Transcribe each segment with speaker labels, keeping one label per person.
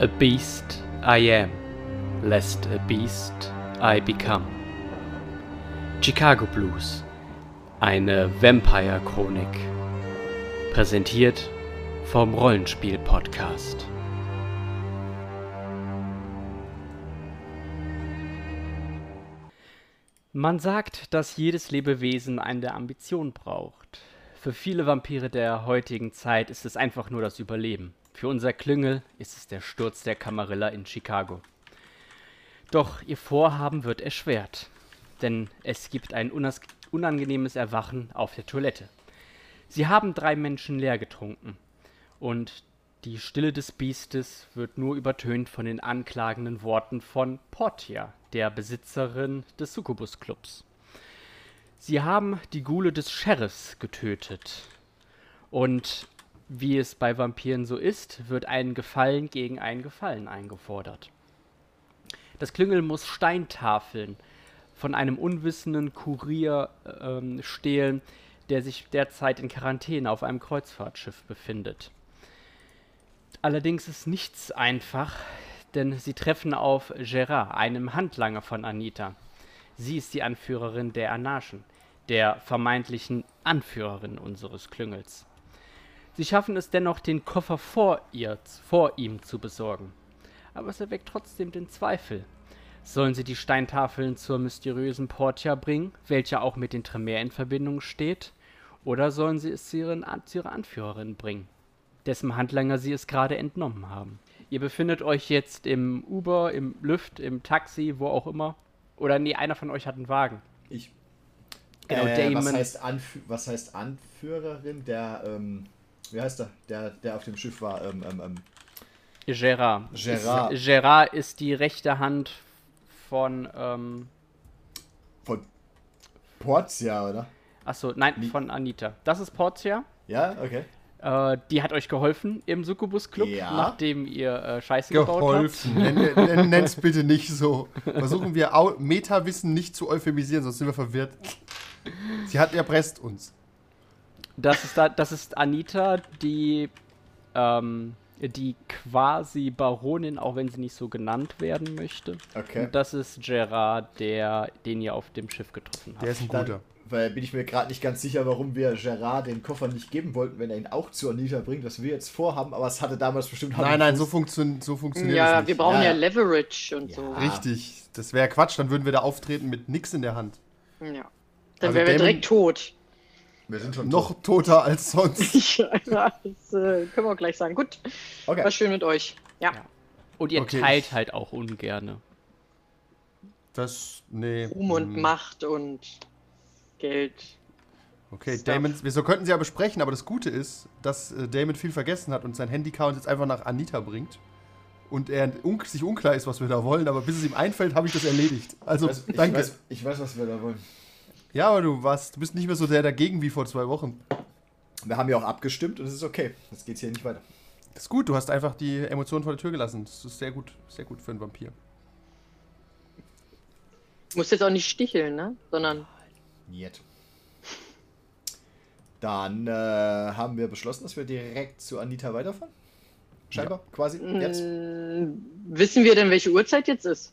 Speaker 1: A beast I am, lest a beast I become. Chicago Blues, eine Vampire-Chronik. Präsentiert vom Rollenspiel-Podcast. Man sagt, dass jedes Lebewesen eine Ambition braucht. Für viele Vampire der heutigen Zeit ist es einfach nur das Überleben. Für unser Klüngel ist es der Sturz der Camarilla in Chicago. Doch ihr Vorhaben wird erschwert, denn es gibt ein unangenehmes Erwachen auf der Toilette. Sie haben drei Menschen leer getrunken und die Stille des Biestes wird nur übertönt von den anklagenden Worten von Portia, der Besitzerin des Succubus-Clubs. Sie haben die Gule des Sheriffs getötet. Und wie es bei Vampiren so ist, wird ein Gefallen gegen ein Gefallen eingefordert. Das Klüngel muss Steintafeln von einem unwissenden Kurier ähm, stehlen, der sich derzeit in Quarantäne auf einem Kreuzfahrtschiff befindet. Allerdings ist nichts einfach, denn sie treffen auf Gerard, einem Handlanger von Anita. Sie ist die Anführerin der Anarchen, der vermeintlichen Anführerin unseres Klüngels. Sie schaffen es dennoch, den Koffer vor, ihr, vor ihm zu besorgen. Aber es erweckt trotzdem den Zweifel. Sollen sie die Steintafeln zur mysteriösen Portia bringen, welche auch mit den Tremere in Verbindung steht? Oder sollen sie es zu, ihrer Anführerin bringen, dessen Handlanger sie es gerade entnommen haben? Ihr befindet euch jetzt im Uber, im Lüft, im Taxi, wo auch immer. Oder nee, einer von euch hat einen Wagen.
Speaker 2: Ich. Genau, äh, Damon. Was heißt, Anf was heißt Anführerin? Der, ähm, wie heißt er? Der, der auf dem Schiff war. Ähm, ähm, ähm.
Speaker 1: Gerard. Gerard. Ist, Gerard ist die rechte Hand von. Ähm,
Speaker 2: von Portia, oder?
Speaker 1: Achso, nein, Wie? von Anita. Das ist Portia.
Speaker 2: Ja, okay.
Speaker 1: Äh, die hat euch geholfen im Succubus Club, ja. nachdem ihr äh, Scheiße geholfen.
Speaker 3: gebaut habt. Nenn, nenn's bitte nicht so. Versuchen wir Meta-Wissen nicht zu euphemisieren, sonst sind wir verwirrt. Sie hat erpresst uns.
Speaker 1: Das ist, da, das ist Anita, die, ähm, die quasi Baronin, auch wenn sie nicht so genannt werden möchte. Okay. Und das ist Gerard, der, den ihr auf dem Schiff getroffen habt.
Speaker 3: Der ist ein guter
Speaker 2: weil bin ich mir gerade nicht ganz sicher, warum wir Gerard den Koffer nicht geben wollten, wenn er ihn auch zu Anita bringt, was wir jetzt vorhaben, aber es hatte damals bestimmt
Speaker 3: Nein, nein, so, funktio so funktioniert
Speaker 4: ja,
Speaker 3: es
Speaker 4: nicht. Ja, wir brauchen ja, ja Leverage und
Speaker 3: ja.
Speaker 4: so.
Speaker 3: Richtig, das wäre Quatsch, dann würden wir da auftreten mit nix in der Hand.
Speaker 4: Ja. Dann also wären wir direkt tot.
Speaker 3: Wir sind schon noch tot. toter als sonst.
Speaker 4: ja, das äh, können wir auch gleich sagen. Gut, okay. war schön mit euch. Ja.
Speaker 1: Und ihr okay. teilt halt auch ungerne.
Speaker 3: Das, nee.
Speaker 4: Ruhm und hm. Macht und Geld.
Speaker 3: Okay, Stuff. Damon, wir so könnten sie ja besprechen, aber das Gute ist, dass äh, Damon viel vergessen hat und sein Handycount jetzt einfach nach Anita bringt. Und er un sich unklar ist, was wir da wollen, aber bis es ihm einfällt, habe ich das erledigt. Also,
Speaker 2: ich
Speaker 3: danke.
Speaker 2: Weiß, ich weiß, was wir da wollen.
Speaker 3: Ja, aber du warst, du bist nicht mehr so sehr dagegen wie vor zwei Wochen.
Speaker 2: Wir haben ja auch abgestimmt und es ist okay. Jetzt geht's hier nicht weiter.
Speaker 3: Das ist gut, du hast einfach die Emotionen vor der Tür gelassen. Das ist sehr gut, sehr gut für einen Vampir.
Speaker 4: Du musst jetzt auch nicht sticheln, ne? Sondern.
Speaker 2: Niet. Dann äh, haben wir beschlossen, dass wir direkt zu Anita weiterfahren. Scheinbar, ja. quasi. Jetzt.
Speaker 4: Mm, wissen wir denn, welche Uhrzeit jetzt ist?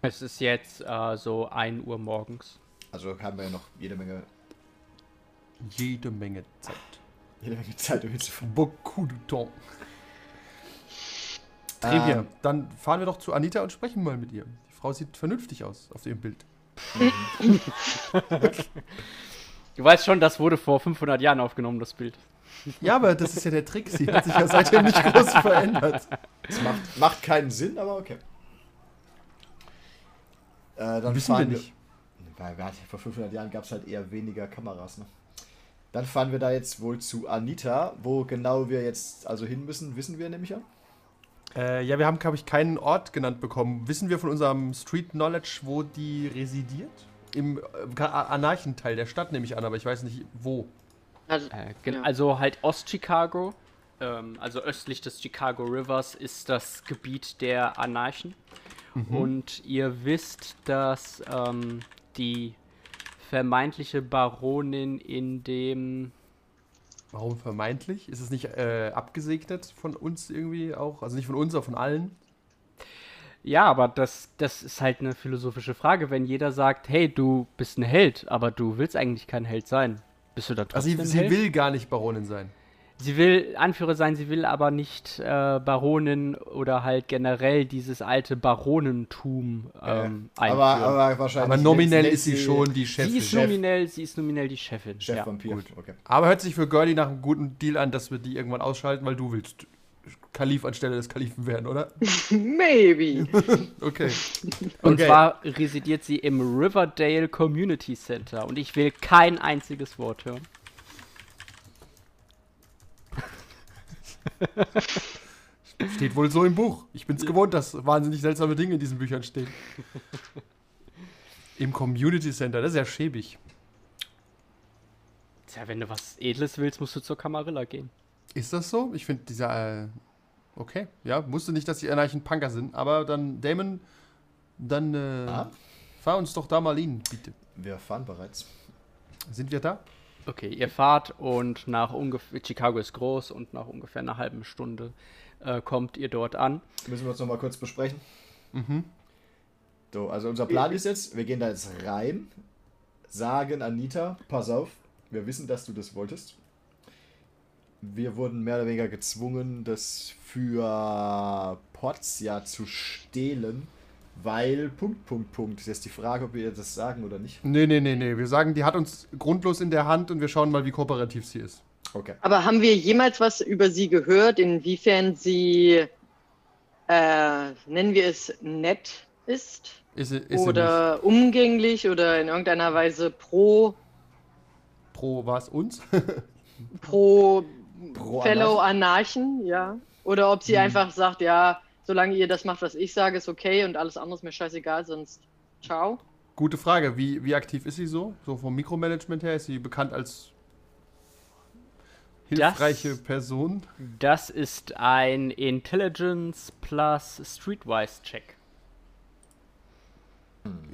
Speaker 1: Es ist jetzt äh, so 1 Uhr morgens.
Speaker 2: Also haben wir ja noch jede Menge.
Speaker 3: Jede Menge Zeit.
Speaker 2: Jede Menge Zeit, um hinzufahren.
Speaker 3: Beaucoup de temps. Trivia. Ähm, Dann fahren wir doch zu Anita und sprechen mal mit ihr. Die Frau sieht vernünftig aus auf dem Bild.
Speaker 1: Du weißt schon, das wurde vor 500 Jahren aufgenommen, das Bild.
Speaker 3: Ja, aber das ist ja der Trick. Sie hat sich ja seitdem nicht groß verändert.
Speaker 2: Das macht, macht keinen Sinn, aber okay.
Speaker 3: Äh, dann Wissen wir nicht.
Speaker 2: Weil, vor 500 Jahren gab es halt eher weniger Kameras. Ne? Dann fahren wir da jetzt wohl zu Anita. Wo genau wir jetzt also hin müssen, wissen wir nämlich ja.
Speaker 3: Äh, ja, wir haben, glaube ich, keinen Ort genannt bekommen. Wissen wir von unserem Street Knowledge, wo die residiert? Im äh, Anarchenteil der Stadt nehme ich an, aber ich weiß nicht wo.
Speaker 1: Also, äh, ja. also halt Ost-Chicago, ähm, also östlich des Chicago Rivers ist das Gebiet der Anarchen. Mhm. Und ihr wisst, dass ähm, die vermeintliche Baronin in dem
Speaker 3: Warum vermeintlich? Ist es nicht äh, abgesegnet von uns irgendwie auch? Also nicht von uns, sondern von allen?
Speaker 1: Ja, aber das, das ist halt eine philosophische Frage, wenn jeder sagt, hey, du bist ein Held, aber du willst eigentlich kein Held sein. Bist du da
Speaker 3: trotzdem Also sie, sie will gar nicht Baronin sein.
Speaker 1: Sie will Anführer sein, sie will aber nicht äh, Baronin oder halt generell dieses alte Baronentum ähm,
Speaker 2: ja, aber, aber, wahrscheinlich.
Speaker 3: Aber nominell ist sie schon die Chefin.
Speaker 1: Sie ist nominell, sie ist nominell die Chefin.
Speaker 2: Chef ja. Vampir.
Speaker 3: Gut. Okay. Aber hört sich für Girlie nach einem guten Deal an, dass wir die irgendwann ausschalten, weil du willst Kalif anstelle des Kalifen werden, oder?
Speaker 4: Maybe.
Speaker 3: okay.
Speaker 1: Und okay. zwar residiert sie im Riverdale Community Center und ich will kein einziges Wort hören.
Speaker 3: Steht wohl so im Buch. Ich bin's gewohnt, dass wahnsinnig seltsame Dinge in diesen Büchern stehen. Im Community Center, das ist ja schäbig.
Speaker 1: Tja, wenn du was Edles willst, musst du zur Kamarilla gehen.
Speaker 3: Ist das so? Ich finde dieser. Äh, okay, ja, wusste nicht, dass die Anarchen Punker sind, aber dann, Damon, dann äh, ah? fahr uns doch da mal hin, bitte.
Speaker 2: Wir fahren bereits.
Speaker 3: Sind wir da?
Speaker 1: Okay, ihr fahrt und nach ungefähr, Chicago ist groß und nach ungefähr einer halben Stunde äh, kommt ihr dort an.
Speaker 2: Müssen wir uns nochmal kurz besprechen. Mhm. So, also unser Plan ist jetzt, wir gehen da jetzt rein, sagen Anita, pass auf, wir wissen, dass du das wolltest. Wir wurden mehr oder weniger gezwungen, das für Potsja zu stehlen weil Punkt, Punkt, Punkt. Jetzt die Frage, ob wir das sagen oder nicht.
Speaker 3: Nee, nee, nee, nee. Wir sagen, die hat uns grundlos in der Hand und wir schauen mal, wie kooperativ sie ist.
Speaker 4: Okay. Aber haben wir jemals was über sie gehört, inwiefern sie, äh, nennen wir es, nett ist?
Speaker 3: ist, sie, ist
Speaker 4: oder umgänglich oder in irgendeiner Weise pro.
Speaker 3: Pro was? Uns?
Speaker 4: pro, pro Fellow Anarchen, ja. Oder ob sie hm. einfach sagt, ja, solange ihr das macht, was ich sage, ist okay und alles andere ist mir scheißegal, sonst ciao.
Speaker 3: Gute Frage. Wie, wie aktiv ist sie so? So vom Mikromanagement her ist sie bekannt als hilfreiche das, Person?
Speaker 1: Das ist ein Intelligence plus Streetwise Check.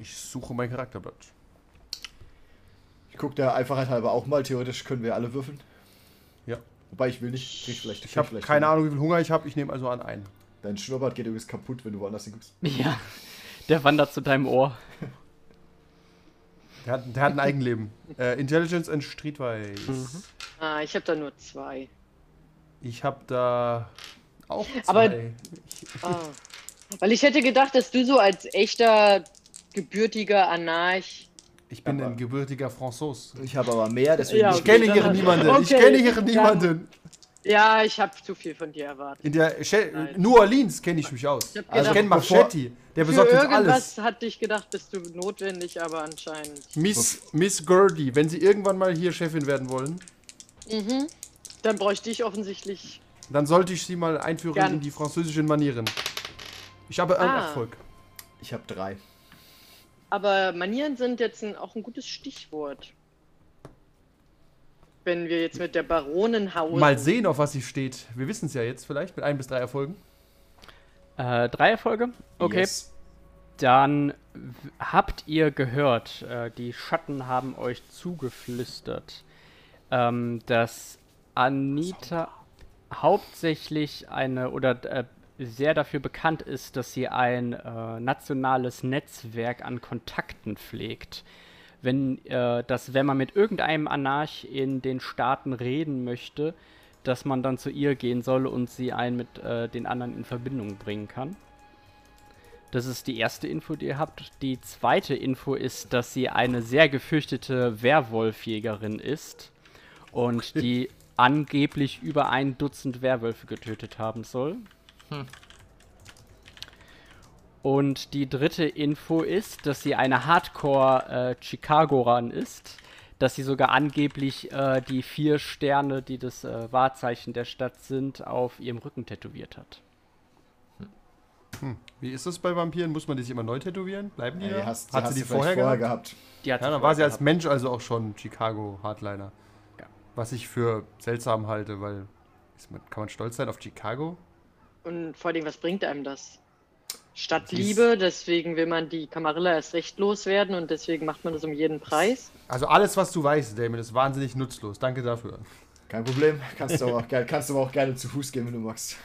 Speaker 3: Ich suche mein Charakterblatt.
Speaker 2: Ich gucke da einfach halber auch mal. Theoretisch können wir alle würfeln.
Speaker 3: Ja.
Speaker 2: Wobei ich will nicht.
Speaker 3: Ich, ich habe keine Ahnung, wie viel Hunger ich habe. Ich nehme also an einen.
Speaker 2: Dein Schnurrbart geht übrigens kaputt, wenn du woanders hinguckst.
Speaker 1: Ja, der wandert zu deinem Ohr.
Speaker 3: Der hat, der hat ein Eigenleben. äh, Intelligence and Streetwise. Mhm.
Speaker 4: Ah, ich habe da nur zwei.
Speaker 3: Ich habe da auch zwei.
Speaker 4: Aber, ah, weil ich hätte gedacht, dass du so als echter gebürtiger Anarch
Speaker 3: ich bin aber, ein gebürtiger Franzos.
Speaker 2: Ich habe aber mehr, deswegen.
Speaker 3: Ja, okay, ich kenne hier niemanden. Okay, ich kenne hier niemanden.
Speaker 4: Ja, ich habe zu viel von dir erwartet.
Speaker 3: In der Che New Orleans kenne ich mich aus. Ich, also kenne Machetti. Der besorgt uns alles.
Speaker 4: irgendwas hatte ich gedacht, bist du notwendig, aber anscheinend.
Speaker 3: Miss, Miss Gertie, wenn Sie irgendwann mal hier Chefin werden wollen.
Speaker 4: Mhm. Dann bräuchte ich offensichtlich.
Speaker 3: Dann sollte ich Sie mal einführen Ganz. in die französischen Manieren. Ich habe einen ah. Erfolg.
Speaker 2: Ich habe drei.
Speaker 4: Aber Manieren sind jetzt ein, auch ein gutes Stichwort wenn wir jetzt mit der Baronin hausen.
Speaker 3: Mal sehen, auf was sie steht. Wir wissen es ja jetzt vielleicht mit ein bis drei Erfolgen.
Speaker 1: Äh, drei Erfolge? Okay. Yes. Dann habt ihr gehört, äh, die Schatten haben euch zugeflüstert, ähm, dass Anita hauptsächlich eine oder äh, sehr dafür bekannt ist, dass sie ein äh, nationales Netzwerk an Kontakten pflegt wenn äh, dass wenn man mit irgendeinem Anarch in den Staaten reden möchte, dass man dann zu ihr gehen soll und sie einen mit äh, den anderen in Verbindung bringen kann. Das ist die erste Info, die ihr habt. Die zweite Info ist, dass sie eine sehr gefürchtete Werwolfjägerin ist und die angeblich über ein Dutzend Werwölfe getötet haben soll. Hm. Und die dritte Info ist, dass sie eine Hardcore-Chicago-Run äh, ist. Dass sie sogar angeblich äh, die vier Sterne, die das äh, Wahrzeichen der Stadt sind, auf ihrem Rücken tätowiert hat.
Speaker 3: Hm. Wie ist das bei Vampiren? Muss man die sich immer neu tätowieren? Bleiben die? Ja,
Speaker 2: da? Hast, hat sie die vorher, vorher gehabt? gehabt?
Speaker 3: Die hat ja, dann war sie als Mensch also auch schon Chicago Hardliner. Ja. Was ich für seltsam halte, weil kann man stolz sein auf Chicago?
Speaker 4: Und vor allem, was bringt einem das? Stadtliebe, deswegen will man die Kamarilla erst recht loswerden und deswegen macht man das um jeden Preis.
Speaker 3: Also alles, was du weißt, Damon, ist wahnsinnig nutzlos. Danke dafür.
Speaker 2: Kein Problem. Kannst du, aber auch, kannst du aber auch gerne zu Fuß gehen, wenn du magst.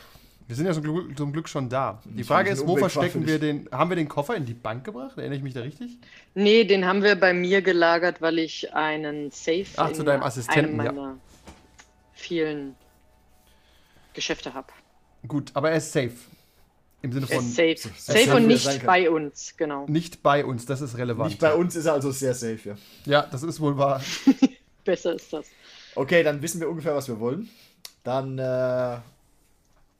Speaker 3: Wir sind ja zum Glück, zum Glück schon da. Die Frage ist, wo verstecken wir den. Haben wir den Koffer in die Bank gebracht? Erinnere ich mich da richtig?
Speaker 4: Nee, den haben wir bei mir gelagert, weil ich einen Safe
Speaker 3: Ach, zu deinem Assistenten,
Speaker 4: einem meiner ja. vielen Geschäfte habe.
Speaker 3: Gut, aber er ist safe. Im Sinne von.
Speaker 4: Safe. Safe, safe und nicht bei uns, genau.
Speaker 3: Nicht bei uns, das ist relevant. Nicht
Speaker 2: bei uns ist er also sehr safe, ja.
Speaker 3: Ja, das ist wohl wahr.
Speaker 4: Besser ist das.
Speaker 2: Okay, dann wissen wir ungefähr, was wir wollen. Dann äh,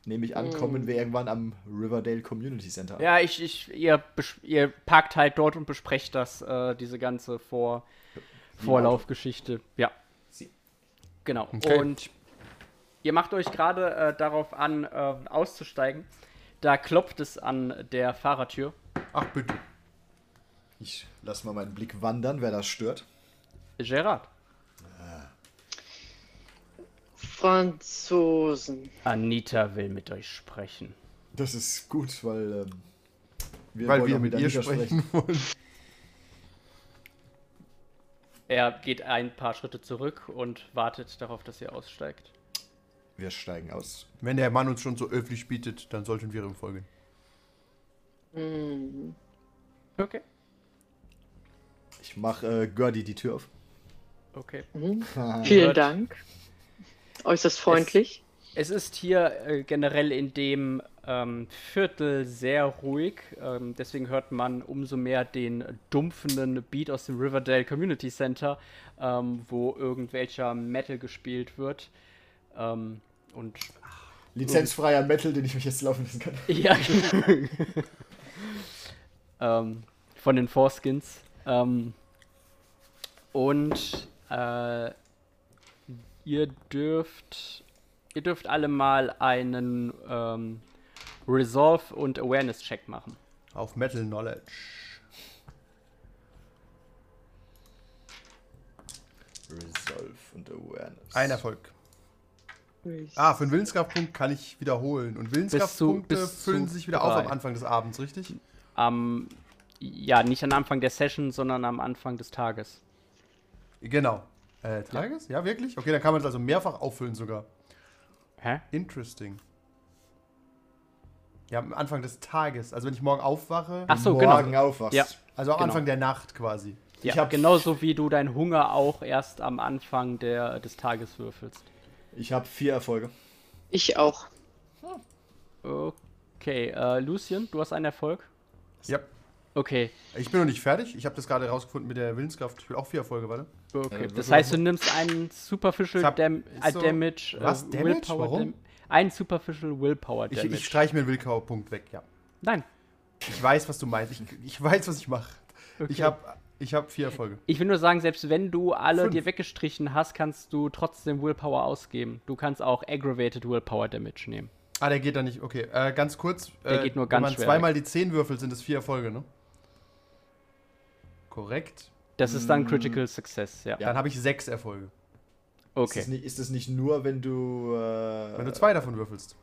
Speaker 2: nehme ich an, kommen wir irgendwann am Riverdale Community Center.
Speaker 1: Ja, ich, ich, ihr, ihr parkt halt dort und besprecht das, äh, diese ganze Vor Vorlaufgeschichte. Ja. Sie. Genau. Okay. Und ihr macht euch gerade äh, darauf an, äh, auszusteigen. Da klopft es an der Fahrertür.
Speaker 3: Ach bitte.
Speaker 2: Ich lasse mal meinen Blick wandern, wer das stört.
Speaker 1: Gerard.
Speaker 4: Franzosen.
Speaker 1: Anita will mit euch sprechen.
Speaker 2: Das ist gut, weil ähm,
Speaker 3: wir, weil wir mit, mit ihr sprechen wollen.
Speaker 1: Er geht ein paar Schritte zurück und wartet darauf, dass ihr aussteigt.
Speaker 2: Wir steigen aus.
Speaker 3: Wenn der Mann uns schon so öffentlich bietet, dann sollten wir ihm folgen.
Speaker 4: Mhm.
Speaker 1: Okay.
Speaker 2: Ich mache äh, Gerdi die Tür auf.
Speaker 1: Okay.
Speaker 4: Mhm. Vielen Dank. Äußerst freundlich.
Speaker 1: Es, es ist hier äh, generell in dem ähm, Viertel sehr ruhig. Ähm, deswegen hört man umso mehr den dumpfenden Beat aus dem Riverdale Community Center, ähm, wo irgendwelcher Metal gespielt wird. Ähm, und
Speaker 2: Lizenzfreier Metal, den ich mich jetzt laufen lassen kann.
Speaker 1: Ja, genau. ähm, von den Foreskins. Ähm, und äh, ihr dürft ihr dürft alle mal einen ähm, Resolve und Awareness Check machen.
Speaker 3: Auf Metal Knowledge.
Speaker 2: Resolve und Awareness.
Speaker 3: Ein Erfolg. Ah, für einen Willenskraftpunkt kann ich wiederholen. Und Willenskraftpunkte füllen sich wieder drei. auf am Anfang des Abends, richtig?
Speaker 1: Am, ja, nicht am Anfang der Session, sondern am Anfang des Tages.
Speaker 3: Genau. Äh, Tages? Ja. ja, wirklich? Okay, dann kann man es also mehrfach auffüllen sogar.
Speaker 1: Hä?
Speaker 3: Interesting. Ja, am Anfang des Tages. Also wenn ich morgen aufwache.
Speaker 1: Ach so,
Speaker 2: morgen genau. aufwachst.
Speaker 1: Ja.
Speaker 3: Also am genau. Anfang der Nacht quasi.
Speaker 1: Ja, ich genauso wie du deinen Hunger auch erst am Anfang der, des Tages würfelst.
Speaker 2: Ich habe vier Erfolge.
Speaker 4: Ich auch.
Speaker 1: Okay, äh, Lucien, du hast einen Erfolg?
Speaker 3: Ja.
Speaker 1: Okay.
Speaker 3: Ich bin noch nicht fertig. Ich habe das gerade rausgefunden mit der Willenskraft. Ich will auch vier Erfolge, warte.
Speaker 1: Okay. Äh, das heißt, du nimmst einen Superficial hab, Dam so,
Speaker 3: Damage.
Speaker 1: Äh, was? Damage? Willpower Warum? Dam einen Superficial Willpower Damage.
Speaker 3: Ich, ich streiche mir einen Willpower-Punkt weg, ja.
Speaker 1: Nein.
Speaker 3: Ich weiß, was du meinst. Ich, ich weiß, was ich mache. Okay. Ich habe ich hab vier Erfolge.
Speaker 1: Ich will nur sagen, selbst wenn du alle Fünf. dir weggestrichen hast, kannst du trotzdem Willpower ausgeben. Du kannst auch Aggravated Willpower Damage nehmen.
Speaker 3: Ah, der geht da nicht. Okay, äh, ganz kurz.
Speaker 1: Der
Speaker 3: äh,
Speaker 1: geht nur ganz
Speaker 3: Wenn man zweimal die 10 würfelt, sind es vier Erfolge, ne? Korrekt.
Speaker 1: Das ist dann mm. Critical Success, ja.
Speaker 3: ja. Dann habe ich sechs Erfolge.
Speaker 1: Okay.
Speaker 2: Ist das, nicht, ist das nicht nur, wenn du. Äh,
Speaker 3: wenn du zwei davon würfelst?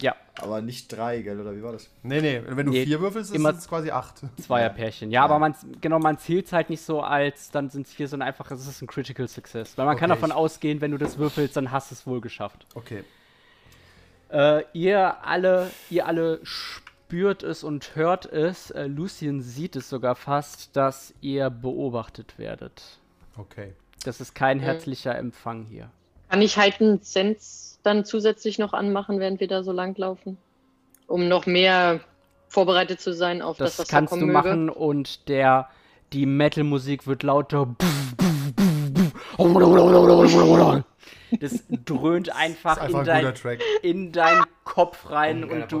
Speaker 1: Ja.
Speaker 2: Aber nicht drei, gell, oder wie war das?
Speaker 3: Nee, nee, wenn du nee, vier würfelst, ist es quasi acht.
Speaker 1: Zweierpärchen. Ja, ja, aber man, genau, man zählt es halt nicht so als, dann sind es vier, sondern einfach, es ist ein Critical Success. Weil man okay, kann davon ausgehen, wenn du das würfelst, dann hast du es wohl geschafft.
Speaker 3: Okay.
Speaker 1: Äh, ihr alle, ihr alle spürt es und hört es. Äh, Lucien sieht es sogar fast, dass ihr beobachtet werdet.
Speaker 3: Okay.
Speaker 1: Das ist kein herzlicher Empfang hier.
Speaker 4: Kann ich halt einen Sense dann zusätzlich noch anmachen, während wir da so lang laufen? Um noch mehr vorbereitet zu sein auf das,
Speaker 1: das
Speaker 4: was
Speaker 1: kannst
Speaker 4: da
Speaker 1: du
Speaker 4: möge?
Speaker 1: machen und der die Metal-Musik wird lauter. Das dröhnt einfach,
Speaker 3: einfach
Speaker 1: in, dein, in deinen Kopf rein und du.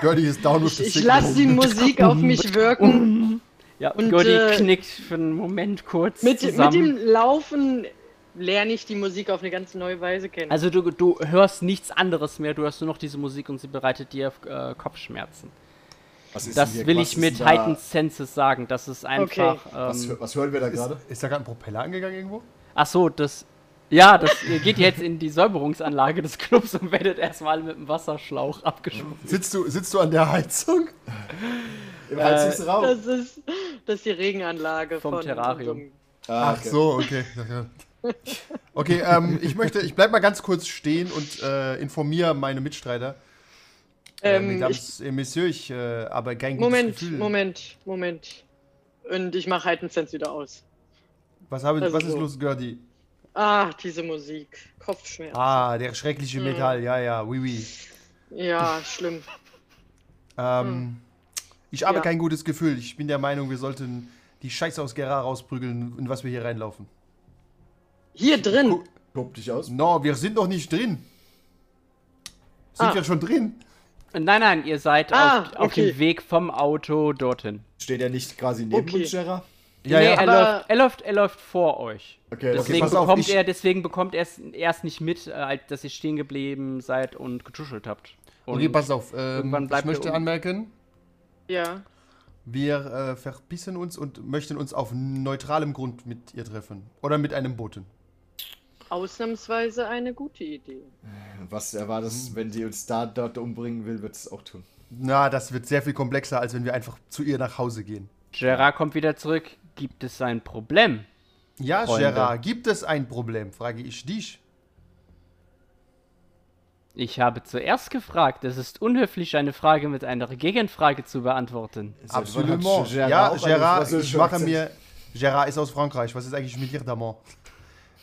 Speaker 3: Gertie ist down with
Speaker 4: the Ich, ich lasse die Musik auf mich wirken.
Speaker 1: Ja, und Gertie äh, knickt für einen Moment kurz.
Speaker 4: Mit,
Speaker 1: zusammen.
Speaker 4: mit dem Laufen lerne ich die Musik auf eine ganz neue Weise kennen.
Speaker 1: Also du, du hörst nichts anderes mehr, du hörst nur noch diese Musik und sie bereitet dir äh, Kopfschmerzen das will ich mit? Heightened Senses sagen. Das ist einfach. Okay.
Speaker 2: Ähm, was, was, hören wir da gerade?
Speaker 3: Ist, ist, da gerade ein Propeller angegangen irgendwo?
Speaker 1: Ach so, das. Ja, das geht jetzt in die Säuberungsanlage des Clubs und werdet erstmal mit dem Wasserschlauch abgeschwommen.
Speaker 3: Sitzt du, sitzt du an der Heizung?
Speaker 4: Im Heizungsraum. Das ist, das ist die Regenanlage
Speaker 1: vom von Terrarium.
Speaker 3: Ah, okay. Ach so, okay. Okay, ähm, ich möchte, ich bleib mal ganz kurz stehen und äh, informiere meine Mitstreiter. Äh, ähm, Mesdames et Messieurs, ich äh, aber kein
Speaker 4: Moment, Gefühl. Moment, Moment. Und ich mache halt einen Sense wieder aus.
Speaker 3: Was, habe, also was ist los, Gerdi?
Speaker 4: Ah, diese Musik. Kopfschmerzen.
Speaker 3: Ah, der schreckliche hm. Metall, ja, ja, oui, oui.
Speaker 4: Ja, schlimm.
Speaker 3: Ähm, hm. Ich habe ja. kein gutes Gefühl. Ich bin der Meinung, wir sollten die Scheiße aus Gera rausprügeln, in was wir hier reinlaufen.
Speaker 4: Hier drin?
Speaker 2: Guck dich aus.
Speaker 3: No, wir sind doch nicht drin. Sind ah. wir schon drin?
Speaker 1: Nein, nein, ihr seid ah, auf, okay. auf, dem Weg vom Auto dorthin.
Speaker 2: Steht er nicht quasi neben okay. uns, Gerard?
Speaker 1: Ja, nee, ja, er, läuft, er, läuft, er läuft vor euch. Okay, deswegen, okay, bekommt auf, er, deswegen bekommt er es erst nicht mit, äh, dass ihr stehen geblieben seid und getuschelt habt.
Speaker 3: Und okay, pass auf. Ähm, ich möchte um. anmerken.
Speaker 4: Ja.
Speaker 3: Wir äh, verbissen uns und möchten uns auf neutralem Grund mit ihr treffen. Oder mit einem Boten.
Speaker 4: Ausnahmsweise eine gute Idee.
Speaker 2: Was war das, wenn sie uns da dort umbringen will, wird es auch tun.
Speaker 3: Na, das wird sehr viel komplexer, als wenn wir einfach zu ihr nach Hause gehen.
Speaker 1: Gerard kommt wieder zurück. Gibt es ein Problem?
Speaker 3: Ja, Freunde? Gerard, gibt es ein Problem? Frage ich dich.
Speaker 1: Ich habe zuerst gefragt. Es ist unhöflich, eine Frage mit einer Gegenfrage zu beantworten.
Speaker 3: Absolut. Ja, Gerard, ich mache mir. Gerard ist aus Frankreich. Was ist eigentlich mit dir, Damon?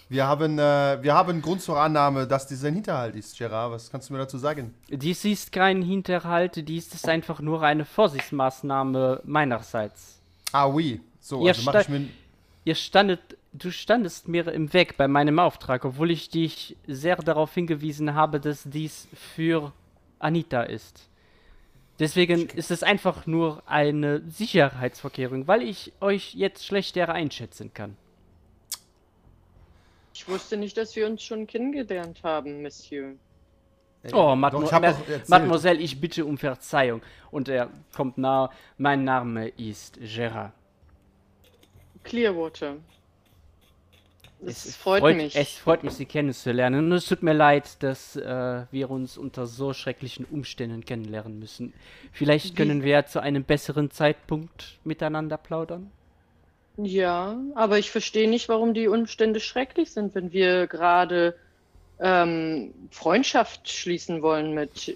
Speaker 3: Wir haben, äh, wir haben Grund zur Annahme, dass dies ein Hinterhalt ist, Gerard. Was kannst du mir dazu sagen?
Speaker 1: Dies ist kein Hinterhalt, dies ist einfach nur eine Vorsichtsmaßnahme meinerseits.
Speaker 3: Ah, oui. So, ihr also mach ich mir.
Speaker 1: Ihr standet, du standest mir im Weg bei meinem Auftrag, obwohl ich dich sehr darauf hingewiesen habe, dass dies für Anita ist. Deswegen ist es einfach nur eine Sicherheitsvorkehrung, weil ich euch jetzt schlechter einschätzen kann.
Speaker 4: Ich wusste nicht, dass wir uns schon kennengelernt haben, Monsieur.
Speaker 1: Oh, Mademo Doch, ich Mademoiselle, ich bitte um Verzeihung. Und er kommt nah. Mein Name ist Gerard.
Speaker 4: Clearwater. Es freut,
Speaker 1: freut,
Speaker 4: mich.
Speaker 1: Es freut mich, Sie kennenzulernen. Und es tut mir leid, dass äh, wir uns unter so schrecklichen Umständen kennenlernen müssen. Vielleicht können Wie? wir zu einem besseren Zeitpunkt miteinander plaudern.
Speaker 4: Ja, aber ich verstehe nicht, warum die Umstände schrecklich sind, wenn wir gerade ähm, Freundschaft schließen wollen mit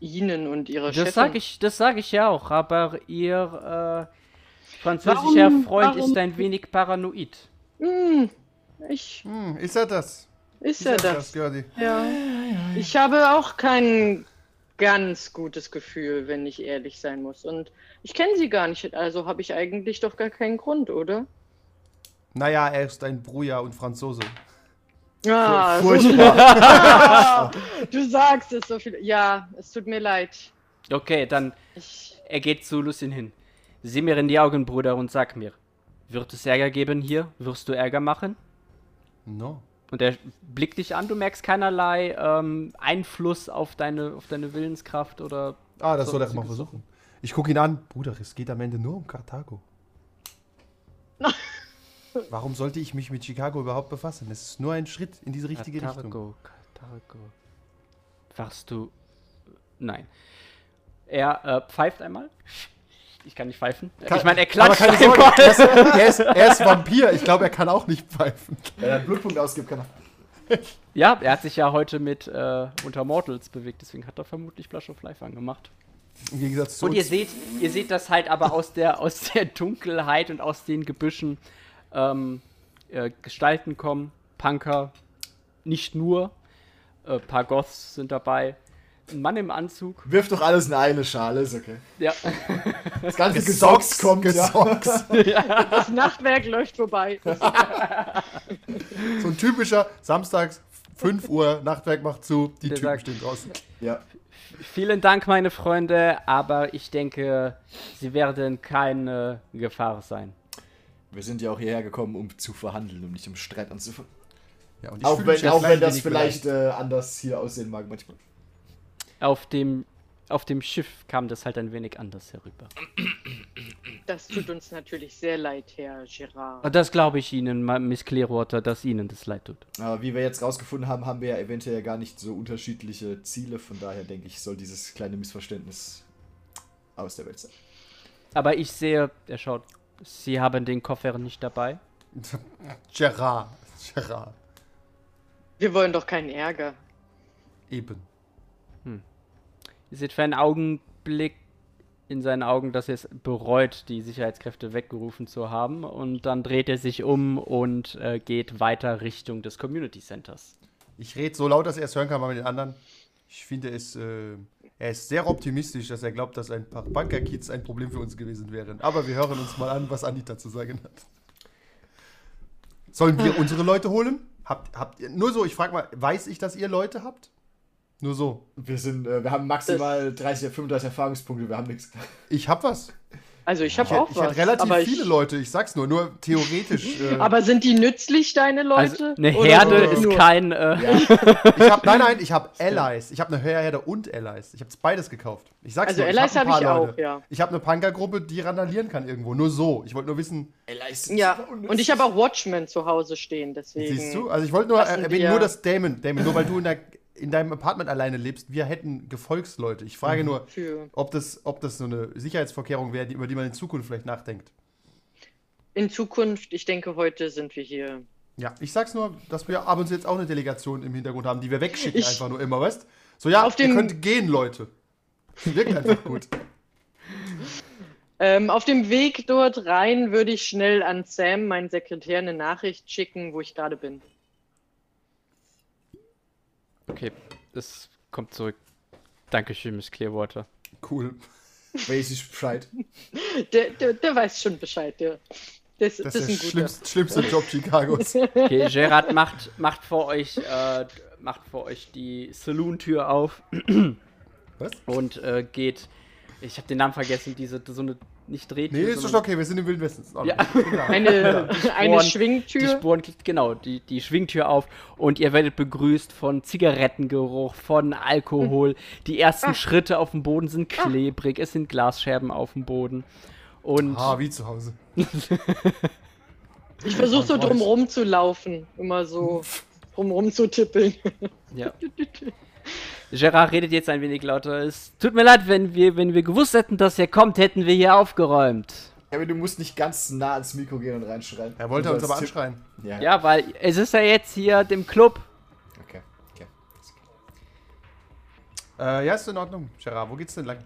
Speaker 4: Ihnen und Ihrer
Speaker 1: das
Speaker 4: Chefin.
Speaker 1: Sag ich, das sage ich ja auch, aber Ihr äh, französischer warum, Freund warum? ist ein wenig paranoid.
Speaker 4: Hm, ich.
Speaker 3: Hm, ist er das?
Speaker 4: Ist, ist er das? das ja. Ich habe auch kein ganz gutes Gefühl, wenn ich ehrlich sein muss. Und ich kenne sie gar nicht, also habe ich eigentlich doch gar keinen Grund, oder?
Speaker 3: Naja, er ist ein Bruja und Franzose.
Speaker 4: Ah, furchtbar. du sagst es so viel. Ja, es tut mir leid.
Speaker 1: Okay, dann ich... er geht zu Lucien hin. Sieh mir in die Augen, Bruder, und sag mir, wird es Ärger geben hier? Wirst du Ärger machen?
Speaker 3: No.
Speaker 1: Und er blickt dich an, du merkst keinerlei ähm, Einfluss auf deine, auf deine Willenskraft oder.
Speaker 3: Ah, das soll er mal versuchen. Ich gucke ihn an. Bruder, es geht am Ende nur um Karthago. Warum sollte ich mich mit Chicago überhaupt befassen? Es ist nur ein Schritt in diese richtige Karthago, Richtung. Karthago.
Speaker 1: Warst du. Nein. Er äh, pfeift einmal. Ich kann nicht pfeifen. Kann, ich meine, er klatscht keine Sorge,
Speaker 3: er, ist, er, ist, er ist Vampir. Ich glaube, er kann auch nicht pfeifen.
Speaker 2: Wenn er einen Blutpunkt ausgibt, kann er.
Speaker 1: Ja, er hat sich ja heute mit äh, Unter Mortals bewegt, deswegen hat er vermutlich Flash of Life angemacht.
Speaker 3: Im Gegensatz zu
Speaker 1: und ihr seht, ihr seht das halt aber aus der, aus der Dunkelheit und aus den Gebüschen ähm, äh, Gestalten kommen. Punker, nicht nur. Ein äh, paar Goths sind dabei. Ein Mann im Anzug.
Speaker 2: Wirf doch alles in eine Schale, ist okay.
Speaker 1: Ja.
Speaker 2: Das ganze Gesocks kommt.
Speaker 3: Gesocks.
Speaker 4: Ja. Das Nachtwerk läuft vorbei.
Speaker 3: so ein typischer Samstags 5 Uhr, Nachtwerk macht zu, die Der Typen sagt, stehen draußen.
Speaker 2: Ja.
Speaker 1: Vielen Dank, meine Freunde, aber ich denke, sie werden keine Gefahr sein.
Speaker 2: Wir sind ja auch hierher gekommen, um zu verhandeln, um nicht im Streit anzufangen.
Speaker 3: Ja,
Speaker 2: auch wenn, auch wenn das vielleicht äh, anders hier aussehen mag manchmal.
Speaker 1: Auf dem, auf dem Schiff kam das halt ein wenig anders herüber.
Speaker 4: Das tut uns natürlich sehr leid, Herr Girard.
Speaker 1: Das glaube ich Ihnen, Miss Clearwater, dass Ihnen das leid tut.
Speaker 2: Aber wie wir jetzt rausgefunden haben, haben wir ja eventuell gar nicht so unterschiedliche Ziele. Von daher denke ich, soll dieses kleine Missverständnis aus der Welt sein.
Speaker 1: aber ich sehe, er schaut, Sie haben den Koffer nicht dabei.
Speaker 3: Gerard. Gerard.
Speaker 4: Wir wollen doch keinen Ärger.
Speaker 3: Eben.
Speaker 1: Hm. Ihr seht für einen Augenblick in seinen Augen, dass er es bereut, die Sicherheitskräfte weggerufen zu haben. Und dann dreht er sich um und äh, geht weiter Richtung des Community Centers.
Speaker 3: Ich rede so laut, dass er es hören kann bei den anderen. Ich finde es, äh, er ist sehr optimistisch, dass er glaubt, dass ein paar Bankerkids ein Problem für uns gewesen wären. Aber wir hören uns mal an, was Anita zu sagen hat. Sollen wir unsere Leute holen? Habt, habt ihr, nur so, ich frage mal, weiß ich, dass ihr Leute habt? Nur so.
Speaker 2: Wir sind, äh, wir haben maximal 30, 35 Erfahrungspunkte, wir haben nichts.
Speaker 3: Ich hab was.
Speaker 4: Also ich habe
Speaker 3: Ich,
Speaker 4: auch
Speaker 3: ich
Speaker 4: was.
Speaker 3: hätte relativ
Speaker 4: aber
Speaker 3: viele
Speaker 4: ich,
Speaker 3: Leute, ich sag's nur, nur theoretisch. Äh,
Speaker 4: Aber sind die nützlich, deine Leute?
Speaker 1: Also eine
Speaker 4: Oder
Speaker 1: Herde
Speaker 4: nur-
Speaker 1: ist kein. Äh,
Speaker 3: ich hab, nein, nein, ich habe Allies. Ich habe eine Herde und Allies. Ich habe beides gekauft. Ich sag's
Speaker 4: Also
Speaker 3: nur,
Speaker 4: Allies
Speaker 3: hab ein
Speaker 4: habe ich
Speaker 3: paar
Speaker 4: auch,
Speaker 3: Leute.
Speaker 4: ja.
Speaker 3: Ich habe eine Punkergruppe, die randalieren kann irgendwo. Nur so. Ich wollte nur wissen,
Speaker 4: Ja, und ich habe auch Watchmen zu Hause stehen, deswegen.
Speaker 3: siehst du? Also ich wollte nur erwähnen, nur das Damon. Damon, nur weil du in, der, in deinem Apartment alleine lebst, wir hätten Gefolgsleute. Ich frage nur,
Speaker 4: Für
Speaker 3: ob das, ob das so eine Sicherheitsvorkehrung wäre, über die man in Zukunft vielleicht nachdenkt.
Speaker 4: in Zukunft, ich denke, heute sind wir hier.
Speaker 3: Ja, ich sag's nur, dass wir ab und zu jetzt auch eine Delegation im Hintergrund haben, die wir wegschicken
Speaker 4: Ich-
Speaker 3: einfach nur immer, weißt? So, ja,
Speaker 4: Auf
Speaker 3: ihr könnt gehen, Leute. Wirkt einfach gut.
Speaker 4: Ähm, auf dem Weg dort rein würde ich schnell an Sam, meinen Sekretär, eine Nachricht schicken, wo ich gerade bin.
Speaker 1: Okay, es kommt zurück. Dankeschön, Miss Clearwater.
Speaker 3: Cool.
Speaker 2: Weiß ich Bescheid.
Speaker 4: Der, der, der weiß schon Bescheid. Der,
Speaker 3: Das
Speaker 4: das
Speaker 3: ist
Speaker 4: ist
Speaker 3: der
Speaker 4: ein guter.
Speaker 3: schlimmste, schlimmste Job Chicagos.
Speaker 1: Okay, Gerard macht, macht vor euch, äh, macht vor euch die Saloon-Tür auf
Speaker 3: Was?
Speaker 1: und äh, geht. Ich habe den Namen vergessen, diese so eine nicht Drehtür.
Speaker 3: Nee, ist schon okay, wir sind im Wilden Westen. In
Speaker 1: Ja.
Speaker 4: Eine, eine
Speaker 1: Sporen- Die
Speaker 4: Schwingtür.
Speaker 1: Spuren, genau, die, die Schwingtür auf und ihr werdet begrüßt von Zigarettengeruch, von Alkohol. Die ersten
Speaker 4: Ah.
Speaker 1: Schritte auf dem Boden sind klebrig, es sind Glasscherben auf dem Boden. Und
Speaker 3: Ah, wie zu Hause.
Speaker 4: Ich versuche so drumrum zu laufen. Immer so drumrum zu tippeln.
Speaker 1: ja. Gerard redet jetzt ein wenig lauter. Es tut mir leid, wenn wir, wenn wir gewusst hätten, dass ihr kommt, hätten wir hier aufgeräumt.
Speaker 2: Ja, aber du musst nicht ganz nah ans Mikro gehen und reinschreien.
Speaker 3: Er wollte uns aber
Speaker 2: sollst
Speaker 3: anschreien.
Speaker 2: Ja, ja.
Speaker 1: Weil es ist ja jetzt hier dem Club.
Speaker 2: Okay, okay.
Speaker 3: Äh, ja, ist in Ordnung, Gerard. Wo geht's denn lang?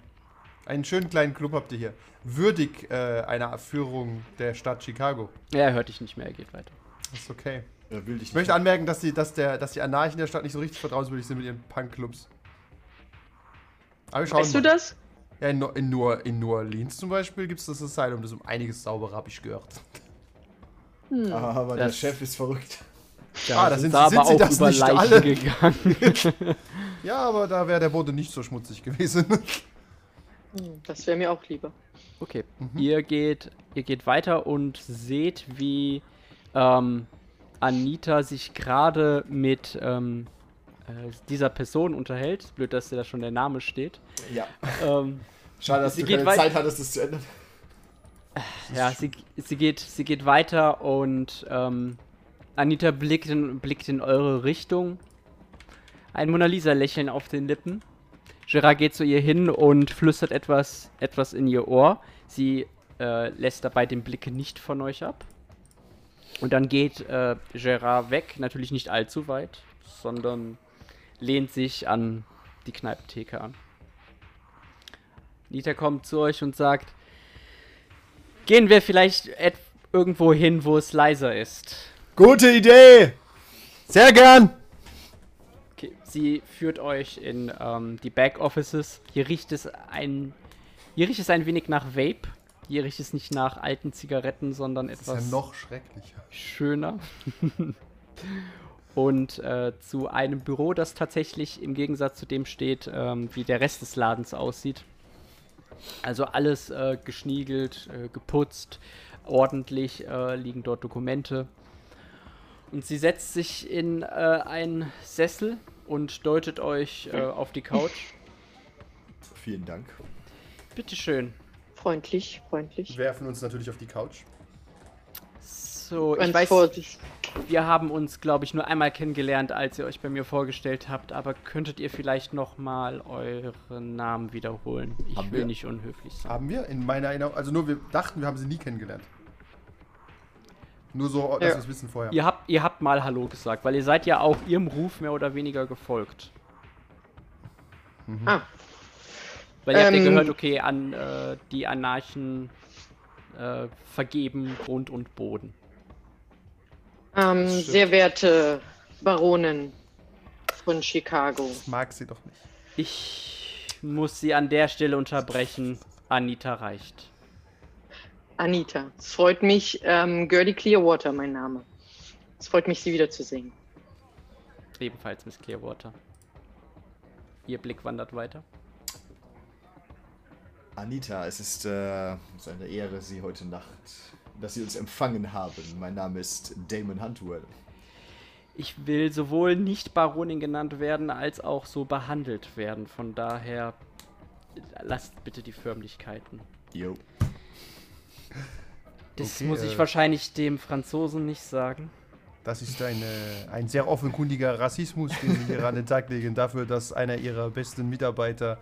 Speaker 3: Einen schönen kleinen Club habt ihr hier. Würdig äh, einer Führung der Stadt Chicago.
Speaker 1: Ja, er hört dich nicht mehr, er geht weiter.
Speaker 3: Ist okay.
Speaker 2: Er
Speaker 3: Ich möchte anmerken, dass die, dass, der, dass die Anarchen der Stadt nicht so richtig vertrauenswürdig sind mit ihren Punk-Clubs. Aber wir schauen
Speaker 4: Weißt du
Speaker 3: mal.
Speaker 4: das?
Speaker 3: Ja, in, in, New, in New Orleans zum Beispiel gibt es das Asylum, das ist um einiges sauberer, habe ich gehört.
Speaker 2: Aber der
Speaker 1: Das-
Speaker 2: Chef ist verrückt.
Speaker 3: Ah, da sind
Speaker 1: da
Speaker 3: sie-
Speaker 1: aber
Speaker 3: sind sie
Speaker 1: auch
Speaker 3: das
Speaker 1: über
Speaker 3: nicht
Speaker 1: Leichen
Speaker 3: alle?
Speaker 1: gegangen.
Speaker 3: Ja, aber da wäre der Boden nicht so schmutzig gewesen.
Speaker 4: Hm, Das wäre mir auch lieber.
Speaker 1: Okay,
Speaker 3: Mhm.
Speaker 1: ihr geht, ihr geht weiter und seht, wie ähm, Anita sich gerade mit ähm, äh, dieser Person unterhält. Blöd, dass da schon der Name steht.
Speaker 2: Ja.
Speaker 1: Ähm,
Speaker 2: Schade, dass
Speaker 1: Sie
Speaker 2: du keine Zeit hattest, das zu ändern.
Speaker 1: ja, sie, sie, geht, sie geht weiter und ähm, Anita blickt in, blickt in eure Richtung. Ein Mona Lisa-Lächeln auf den Lippen. Gerard geht zu ihr hin und flüstert etwas, etwas in ihr Ohr. Sie äh, lässt dabei den Blick nicht von euch ab. Und dann geht äh, Gerard weg, natürlich nicht allzu weit, sondern lehnt sich an die Kneipentheke an. Nita kommt zu euch und sagt, gehen wir vielleicht irgendwo hin, wo es leiser ist.
Speaker 2: Gute Idee!
Speaker 3: Sehr gern!
Speaker 1: Okay, sie führt euch in ähm, die Back-Offices. Hier riecht es ein. Hier riecht es ein wenig nach Vape. Hier riecht es nicht nach alten Zigaretten, sondern
Speaker 3: Das ist
Speaker 1: etwas
Speaker 3: ja noch schrecklicher.
Speaker 1: schöner. Und äh, zu einem Büro, das tatsächlich im Gegensatz zu dem steht, ähm, wie der Rest des Ladens aussieht. Also alles äh, geschniegelt, äh, geputzt, ordentlich äh, liegen dort Dokumente. Und sie setzt sich in äh, einen Sessel und deutet euch äh, auf die Couch.
Speaker 2: Vielen Dank.
Speaker 1: Bitteschön.
Speaker 4: Freundlich, freundlich.
Speaker 3: Wir werfen uns natürlich auf die Couch.
Speaker 1: So, ich weiß, Vorsicht. wir haben uns, glaube ich, nur einmal kennengelernt, als ihr euch bei mir vorgestellt habt, aber könntet ihr vielleicht noch mal euren Namen wiederholen? Ich haben will wir? nicht unhöflich sein.
Speaker 3: Haben wir? In meiner Erinnerung, also nur wir dachten, wir haben sie nie kennengelernt. Nur so, dass ja. wir es wissen vorher.
Speaker 1: Ihr habt, ihr habt mal Hallo gesagt, weil ihr seid ja auch ihrem Ruf mehr oder weniger gefolgt. Mhm. Ah. Weil ihr ähm, habt ja ähm. gehört, okay, an äh, die Anarchen äh, vergeben Grund und Boden.
Speaker 4: Ähm, sehr werte Baronin von Chicago.
Speaker 3: Ich mag sie doch nicht.
Speaker 1: Ich muss sie an der Stelle unterbrechen. Anita reicht.
Speaker 4: Anita. Es freut mich. Ähm, Gertie Clearwater, mein Name. Es freut mich, Sie wiederzusehen.
Speaker 1: Ebenfalls Miss Clearwater. Ihr Blick wandert weiter.
Speaker 2: Anita, es ist äh, eine Ehre, Sie heute Nacht, dass Sie uns empfangen haben. Mein Name ist Damon Huntwell.
Speaker 1: Ich will sowohl nicht Baronin genannt werden, als auch so behandelt werden. Von daher lasst bitte die Förmlichkeiten. Jo. Das okay, muss ich äh, wahrscheinlich dem Franzosen nicht sagen.
Speaker 3: Das ist eine, ein sehr offenkundiger Rassismus, den Sie hier an den Tag legen, dafür, dass einer Ihrer besten Mitarbeiter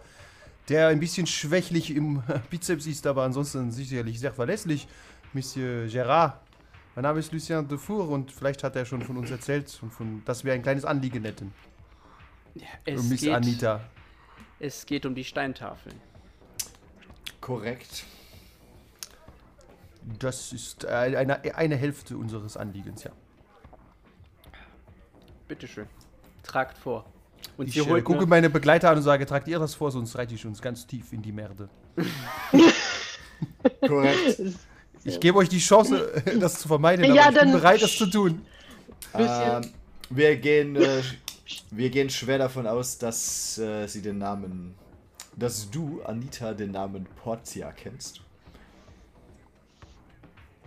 Speaker 3: der ein bisschen schwächlich im Bizeps ist, aber ansonsten sicherlich sehr verlässlich. Monsieur Gérard. Mein Name ist Lucien Defour und vielleicht hat er schon von uns erzählt und von, dass wir ein kleines Anliegen hätten.
Speaker 1: Ja, Miss geht, Anita. Es geht um die Steintafeln.
Speaker 2: Korrekt.
Speaker 3: Das ist eine, eine Hälfte unseres Anliegens, ja.
Speaker 1: Bitteschön. Tragt vor.
Speaker 3: Und ich äh, gucke meine Begleiter an und sage, tragt ihr das vor, sonst reite ich uns ganz tief in die Merde. Korrekt. Ich gebe euch die Chance, das zu vermeiden, aber ja, ich bin bereit, das zu tun.
Speaker 2: Ähm, wir, gehen, äh, wir gehen schwer davon aus, dass äh, sie den Namen, dass du, Anita, den Namen Portia kennst.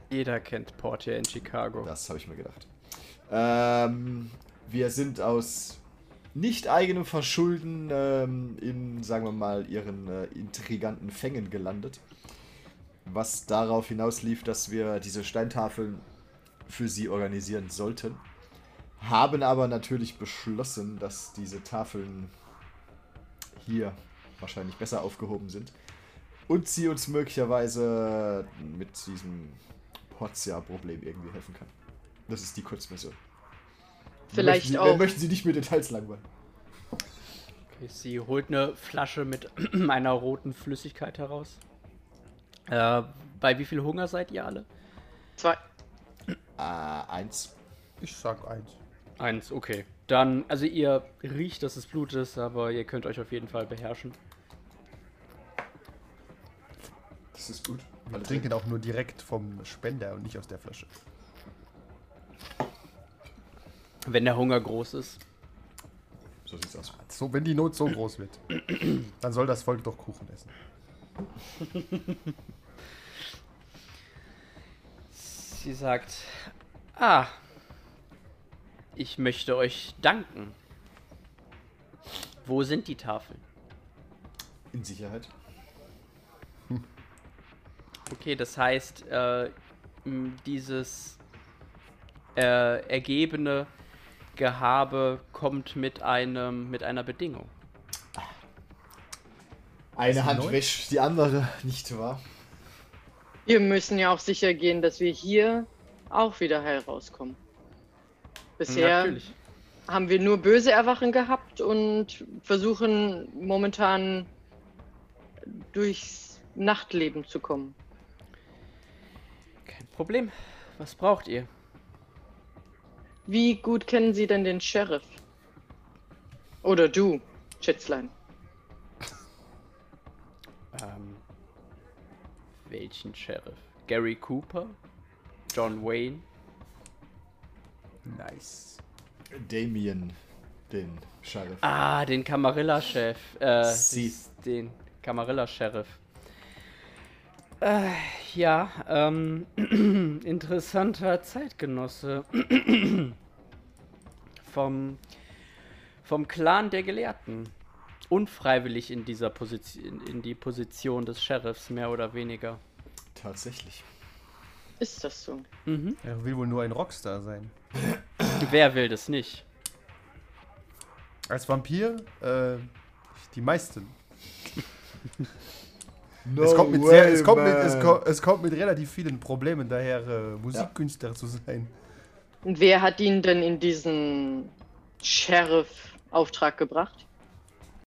Speaker 1: Jeder kennt Portia in Chicago.
Speaker 2: Das habe ich mir gedacht. Ähm, wir sind aus nicht eigenem Verschulden ähm, in, sagen wir mal, ihren äh, intriganten Fängen gelandet. Was darauf hinauslief, dass wir diese Steintafeln für sie organisieren sollten. Haben aber natürlich beschlossen, dass diese Tafeln hier wahrscheinlich besser aufgehoben sind. Und sie uns möglicherweise mit diesem Porzia-Problem irgendwie helfen kann. Das ist die Kurzversion.
Speaker 4: Vielleicht
Speaker 2: möchten,
Speaker 4: auch.
Speaker 2: Möchten Sie nicht mit Details langweilen?
Speaker 1: Okay, sie holt eine Flasche mit einer roten Flüssigkeit heraus. Äh, bei wie viel Hunger seid ihr alle?
Speaker 4: Zwei.
Speaker 2: Äh, eins.
Speaker 3: Ich sag eins.
Speaker 1: Eins, okay. Dann, also ihr riecht, dass es Blut ist, aber ihr könnt euch auf jeden Fall beherrschen.
Speaker 2: Das ist gut.
Speaker 3: Wir trinken auch nur direkt vom Spender und nicht aus der Flasche.
Speaker 1: Wenn der Hunger groß ist.
Speaker 3: So sieht's aus. So, wenn die Not so groß wird, dann soll das Volk doch Kuchen essen.
Speaker 1: Sie sagt, ah, ich möchte euch danken. Wo sind die Tafeln?
Speaker 2: In Sicherheit.
Speaker 1: Okay, das heißt, äh, dieses äh, ergebene Gehabe kommt mit einem mit einer Bedingung.
Speaker 2: Eine Hand neu? wäscht die andere, nicht wahr?
Speaker 4: Wir müssen ja auch sicher gehen, dass wir hier auch wieder heil rauskommen. Bisher Natürlich. haben wir nur böse Erwachen gehabt und versuchen momentan durchs Nachtleben zu kommen.
Speaker 1: Kein Problem. Was braucht ihr?
Speaker 4: Wie gut kennen Sie denn den Sheriff? Oder du, Schätzlein?
Speaker 1: Welchen Sheriff? Gary Cooper? John Wayne?
Speaker 3: Nice.
Speaker 2: Damien, den Sheriff.
Speaker 1: Ah, den Camarilla-Chef. Äh, den Camarilla-Sheriff. Äh, ja, ähm, interessanter Zeitgenosse. vom, vom Clan der Gelehrten. Unfreiwillig in dieser Position, in die Position des Sheriffs, mehr oder weniger.
Speaker 2: Tatsächlich.
Speaker 4: ist das so.
Speaker 3: Mhm. Er will wohl nur ein Rockstar sein.
Speaker 1: Wer will das nicht?
Speaker 3: Als Vampir? Äh, die meisten. No es, kommt mit way, sehr, es, kommt mit, es, kommt, es, kommt mit, relativ vielen Problemen daher, äh, Musikkünstler ja. zu sein.
Speaker 4: Und wer hat ihn denn in diesen Sheriff-Auftrag gebracht?